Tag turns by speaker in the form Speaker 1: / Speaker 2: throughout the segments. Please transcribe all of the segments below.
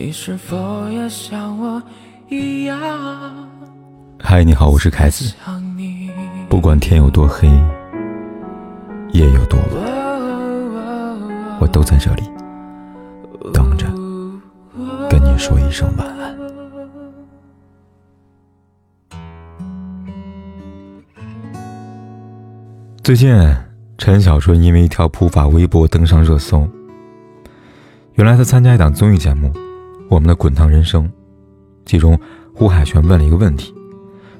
Speaker 1: 你是否也像我一样？
Speaker 2: 嗨，你好，我是凯子。不管天有多黑，夜有多晚，我都在这里等着跟你说一声晚安。最近，陈小春因为一条普法微博登上热搜。原来他参加一档综艺节目。我们的滚烫人生，其中胡海泉问了一个问题：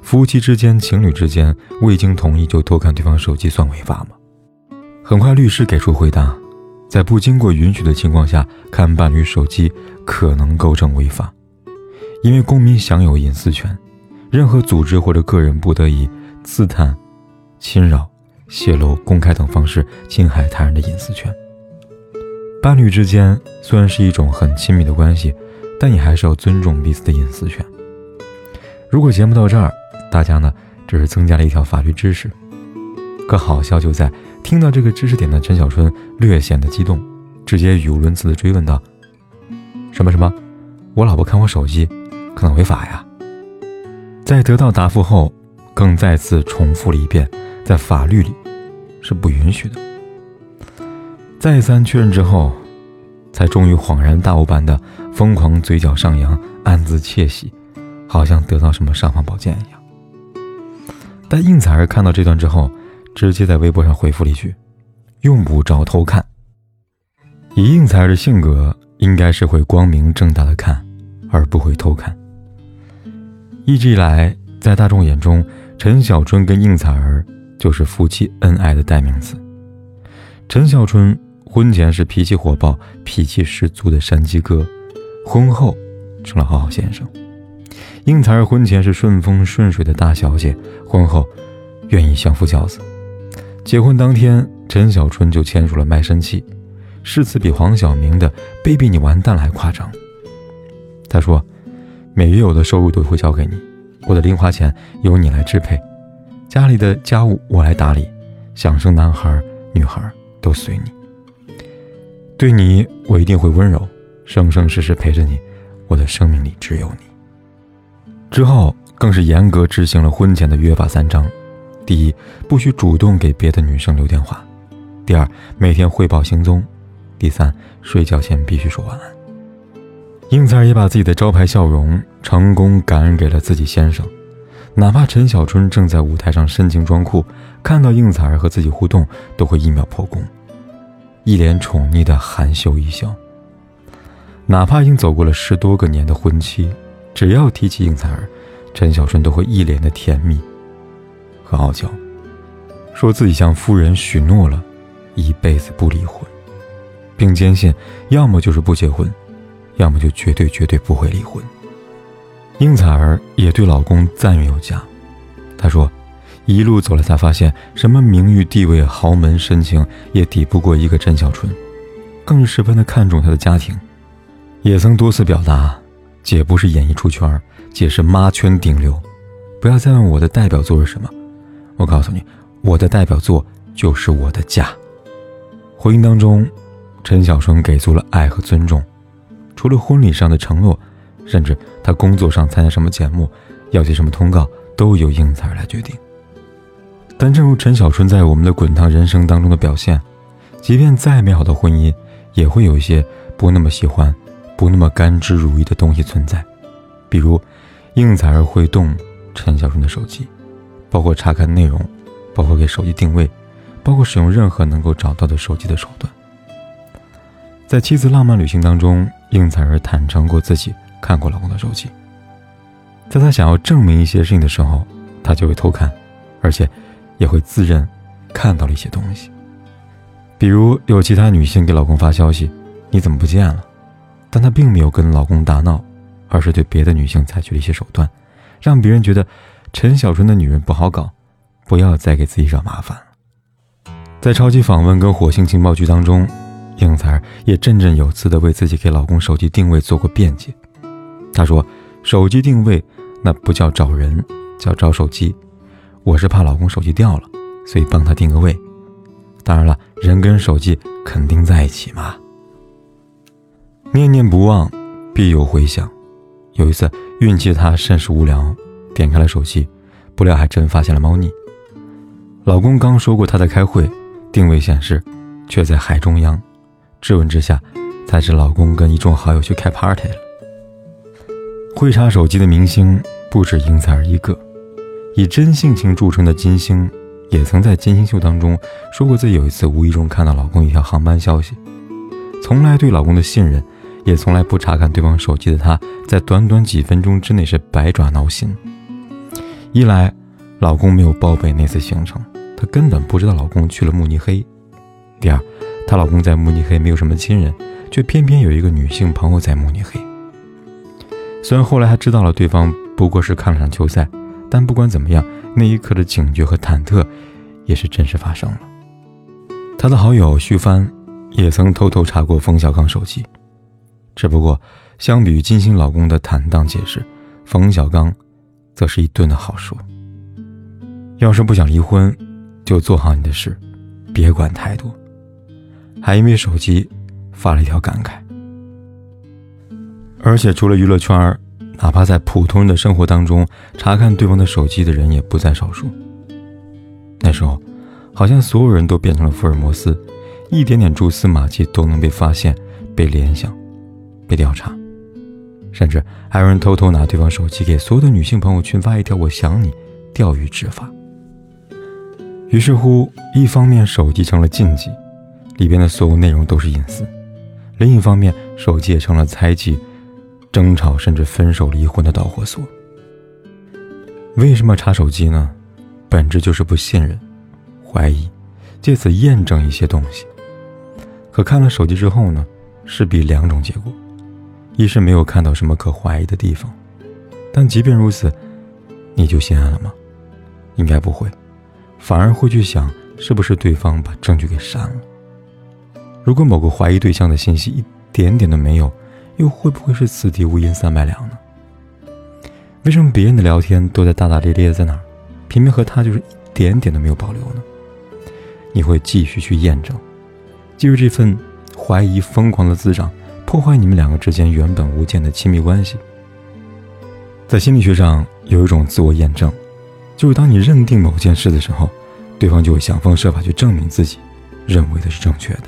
Speaker 2: 夫妻之间、情侣之间未经同意就偷看对方手机算违法吗？很快，律师给出回答：在不经过允许的情况下看伴侣手机，可能构成违法，因为公民享有隐私权，任何组织或者个人不得以刺探、侵扰、泄露、公开等方式侵害他人的隐私权。伴侣之间虽然是一种很亲密的关系。但你还是要尊重彼此的隐私权。如果节目到这儿，大家呢只是增加了一条法律知识。可好笑就在听到这个知识点的陈小春略显得激动，直接语无伦次的追问道：“什么什么？我老婆看我手机，可能违法呀？”在得到答复后，更再次重复了一遍，在法律里是不允许的。再三确认之后。才终于恍然大悟般的疯狂，嘴角上扬，暗自窃喜，好像得到什么尚方宝剑一样。但应采儿看到这段之后，直接在微博上回复了一句：“用不着偷看。”以应采儿的性格，应该是会光明正大的看，而不会偷看。一直以来，在大众眼中，陈小春跟应采儿就是夫妻恩爱的代名词。陈小春。婚前是脾气火爆、脾气十足的山鸡哥，婚后成了好好先生。应采儿婚前是顺风顺水的大小姐，婚后愿意相夫教子。结婚当天，陈小春就签署了卖身契，誓词比黄晓明的“ “baby，你完蛋了”还夸张。他说：“每月我的收入都会交给你，我的零花钱由你来支配，家里的家务我来打理，想生男孩女孩都随你。”对你，我一定会温柔，生生世世陪着你。我的生命里只有你。之后更是严格执行了婚前的约法三章：第一，不许主动给别的女生留电话；第二，每天汇报行踪；第三，睡觉前必须说晚安。应采儿也把自己的招牌笑容成功感染给了自己先生，哪怕陈小春正在舞台上深情装酷，看到应采儿和自己互动，都会一秒破功。一脸宠溺的含羞一笑。哪怕已经走过了十多个年的婚期，只要提起应采儿，陈小春都会一脸的甜蜜和傲娇，说自己向夫人许诺了，一辈子不离婚，并坚信要么就是不结婚，要么就绝对绝对不会离婚。应采儿也对老公赞誉有加，她说。一路走来，才发现什么名誉、地位、豪门、深情也抵不过一个陈小春，更是十分的看重他的家庭。也曾多次表达，姐不是演艺出圈，姐是妈圈顶流。不要再问我的代表作是什么，我告诉你，我的代表作就是我的家。婚姻当中，陈小春给足了爱和尊重，除了婚礼上的承诺，甚至他工作上参加什么节目，要接什么通告，都由应采儿来决定。但正如陈小春在我们的滚烫人生当中的表现，即便再美好的婚姻，也会有一些不那么喜欢、不那么甘之如饴的东西存在。比如，应采儿会动陈小春的手机，包括查看内容，包括给手机定位，包括使用任何能够找到的手机的手段。在妻子浪漫旅行当中，应采儿坦诚过自己看过老公的手机。在她想要证明一些事情的时候，她就会偷看，而且。也会自认看到了一些东西，比如有其他女性给老公发消息：“你怎么不见了？”但她并没有跟老公大闹，而是对别的女性采取了一些手段，让别人觉得陈小春的女人不好搞，不要再给自己惹麻烦了。在超级访问跟火星情报局当中，应采儿也振振有词地为自己给老公手机定位做过辩解。她说：“手机定位那不叫找人，叫找手机。”我是怕老公手机掉了，所以帮他定个位。当然了，人跟手机肯定在一起嘛。念念不忘，必有回响。有一次，孕期的她甚是无聊，点开了手机，不料还真发现了猫腻。老公刚说过他在开会，定位显示却在海中央。质问之下，才知老公跟一众好友去开 party 了。会查手机的明星不止应采儿一个，以真性情著称的金星，也曾在金星秀当中说过自己有一次无意中看到老公一条航班消息。从来对老公的信任，也从来不查看对方手机的她，在短短几分钟之内是百爪挠心。一来，老公没有报备那次行程，她根本不知道老公去了慕尼黑；第二，她老公在慕尼黑没有什么亲人，却偏偏有一个女性朋友在慕尼黑。虽然后来还知道了对方不过是看了场球赛，但不管怎么样，那一刻的警觉和忐忑也是真实发生了。他的好友徐帆也曾偷偷查过冯小刚手机，只不过相比于金星老公的坦荡解释，冯小刚则是一顿的好说。要是不想离婚，就做好你的事，别管太多。还因为手机发了一条感慨。而且除了娱乐圈哪怕在普通人的生活当中，查看对方的手机的人也不在少数。那时候，好像所有人都变成了福尔摩斯，一点点蛛丝马迹都能被发现、被联想、被调查，甚至还有人偷偷拿对方手机给所有的女性朋友群发一条“我想你”，钓鱼执法。于是乎，一方面手机成了禁忌，里边的所有内容都是隐私；另一方面，手机也成了猜忌。争吵甚至分手离婚的导火索。为什么查手机呢？本质就是不信任、怀疑，借此验证一些东西。可看了手机之后呢，势必两种结果：一是没有看到什么可怀疑的地方，但即便如此，你就心安了吗？应该不会，反而会去想是不是对方把证据给删了。如果某个怀疑对象的信息一点点都没有，又会不会是此地无银三百两呢？为什么别人的聊天都在大大咧咧的在哪儿，偏偏和他就是一点点都没有保留呢？你会继续去验证，基于这份怀疑疯狂的滋长，破坏你们两个之间原本无间的亲密关系。在心理学上有一种自我验证，就是当你认定某件事的时候，对方就会想方设法去证明自己认为的是正确的。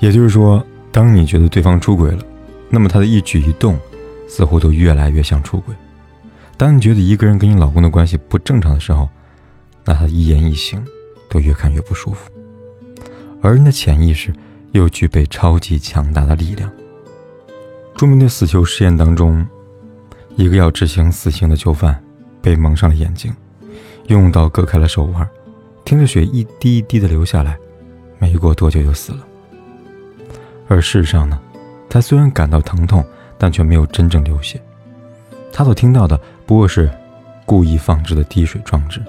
Speaker 2: 也就是说，当你觉得对方出轨了。那么他的一举一动，似乎都越来越像出轨。当你觉得一个人跟你老公的关系不正常的时候，那他一言一行，都越看越不舒服。而人的潜意识又具备超级强大的力量。著名的死囚实验当中，一个要执行死刑的囚犯被蒙上了眼睛，用刀割开了手腕，听着血一滴一滴的流下来，没过多久就死了。而事实上呢？他虽然感到疼痛，但却没有真正流血。他所听到的不过是故意放置的滴水装置。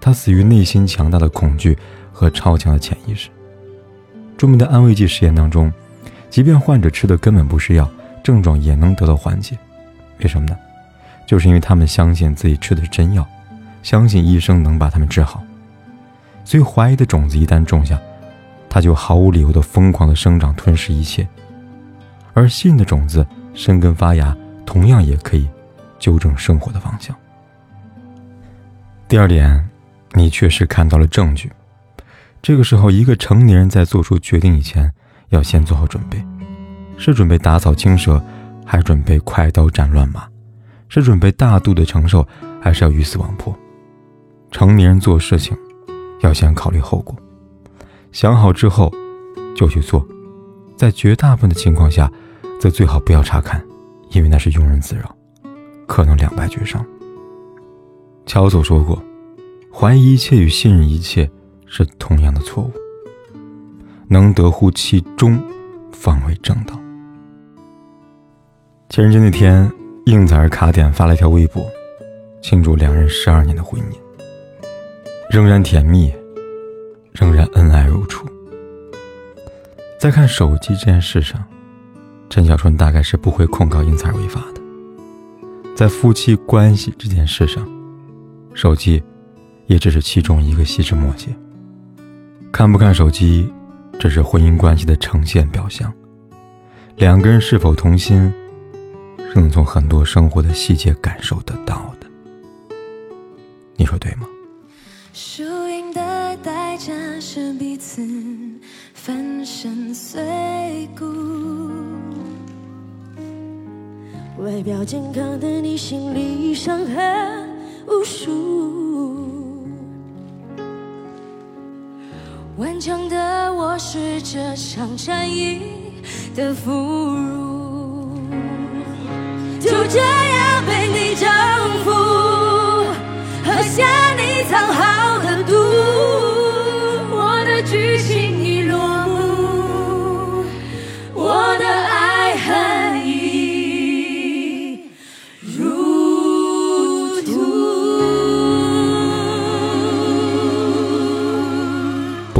Speaker 2: 他死于内心强大的恐惧和超强的潜意识。著名的安慰剂实验当中，即便患者吃的根本不是药，症状也能得到缓解。为什么呢？就是因为他们相信自己吃的是真药，相信医生能把他们治好。所以怀疑的种子一旦种下，他就毫无理由的疯狂的生长，吞噬一切。而信的种子生根发芽，同样也可以纠正生活的方向。第二点，你确实看到了证据。这个时候，一个成年人在做出决定以前，要先做好准备：是准备打草惊蛇，还是准备快刀斩乱麻？是准备大度的承受，还是要鱼死网破？成年人做事情，要先考虑后果，想好之后就去做。在绝大部分的情况下。则最好不要查看，因为那是庸人自扰，可能两败俱伤。乔叟说过：“怀疑一切与信任一切是同样的错误。能得乎其中，方为正道。”情人节那天，应采儿卡点发了一条微博，庆祝两人十二年的婚姻，仍然甜蜜，仍然恩爱如初。在看手机这件事上。陈小春大概是不会控告应采儿违法的，在夫妻关系这件事上，手机也只是其中一个细枝末节。看不看手机，只是婚姻关系的呈现表象。两个人是否同心，是能从很多生活的细节感受得到的。你说对吗？
Speaker 3: 输赢的代价是彼此粉身碎骨。外表健康的你，心里伤痕无数。顽强的我是这场战役的俘虏，就这样被你征服，喝下你藏好